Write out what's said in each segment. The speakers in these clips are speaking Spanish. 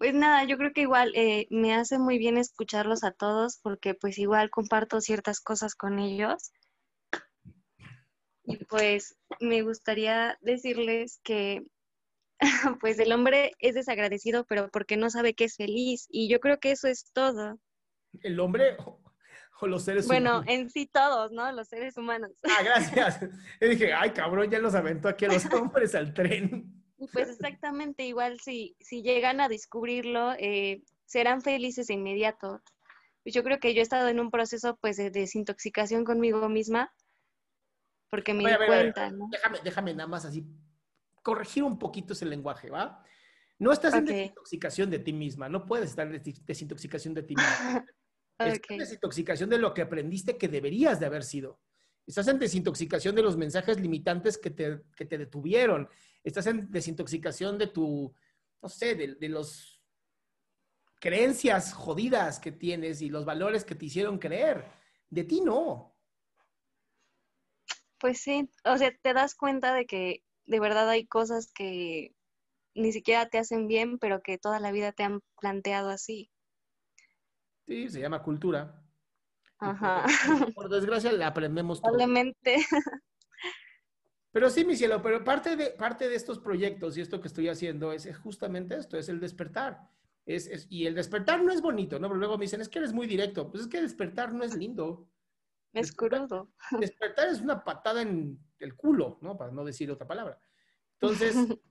Pues nada, yo creo que igual eh, me hace muy bien escucharlos a todos porque pues igual comparto ciertas cosas con ellos. Y pues me gustaría decirles que pues el hombre es desagradecido, pero porque no sabe que es feliz. Y yo creo que eso es todo. ¿El hombre o los seres bueno, humanos? Bueno, en sí todos, ¿no? Los seres humanos. Ah, gracias. Yo dije, ay, cabrón, ya los aventó aquí a los hombres al tren. Pues exactamente igual, si, si llegan a descubrirlo, eh, serán felices de inmediato. Pues yo creo que yo he estado en un proceso pues de desintoxicación conmigo misma, porque me di cuenta, ¿no? Déjame, déjame nada más así, corregir un poquito ese lenguaje, ¿va? No estás en desintoxicación de ti misma, no puedes estar en desintoxicación de ti misma. Estás en desintoxicación de lo que aprendiste que deberías de haber sido. Estás en desintoxicación de los mensajes limitantes que te, que te detuvieron estás en desintoxicación de tu, no sé, de, de los creencias jodidas que tienes y los valores que te hicieron creer. De ti no. Pues sí, o sea, te das cuenta de que de verdad hay cosas que ni siquiera te hacen bien, pero que toda la vida te han planteado así. Sí, se llama cultura. Ajá. Por, desgracia la aprendemos. Probablemente. Pero sí, mi cielo, pero parte de, parte de estos proyectos y esto que estoy haciendo es, justamente esto, es el despertar. Es, y el despertar no es bonito, ¿no? Pero luego me dicen, es que eres muy directo. Pues es que despertar no es lindo. Es crudo. Despertar es una patada en el culo, ¿no? Para no decir otra palabra. Entonces,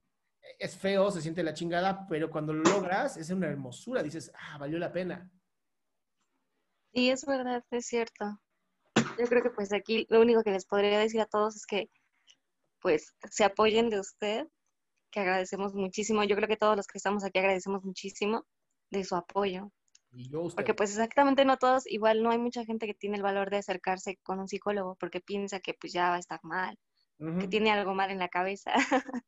es feo, se siente la chingada, pero cuando lo logras es una hermosura. Dices, ah, valió la pena. Y es verdad, es cierto. Yo creo que pues aquí lo único que les podría decir a todos es que pues se apoyen de usted, que agradecemos muchísimo. Yo creo que todos los que estamos aquí agradecemos muchísimo de su apoyo. porque pues exactamente no todos, igual no hay mucha gente que tiene el valor de acercarse con un psicólogo porque piensa que pues ya va a estar mal, que tiene algo mal en la cabeza.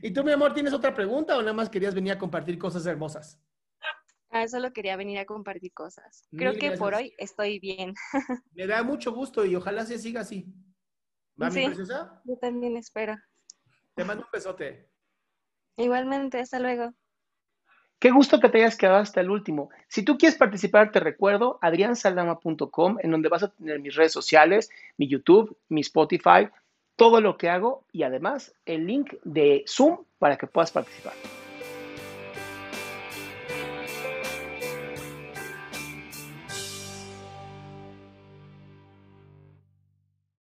¿Y tú, mi amor, tienes otra pregunta o nada más querías venir a compartir cosas hermosas? Ah, solo quería venir a compartir cosas. Creo que por hoy estoy bien. Me da mucho gusto y ojalá se siga así. ¿Va, sí, mi Yo también espero. Te mando un besote. Igualmente, hasta luego. Qué gusto que te hayas quedado hasta el último. Si tú quieres participar, te recuerdo adriansaldama.com, en donde vas a tener mis redes sociales, mi YouTube, mi Spotify, todo lo que hago y además el link de Zoom para que puedas participar.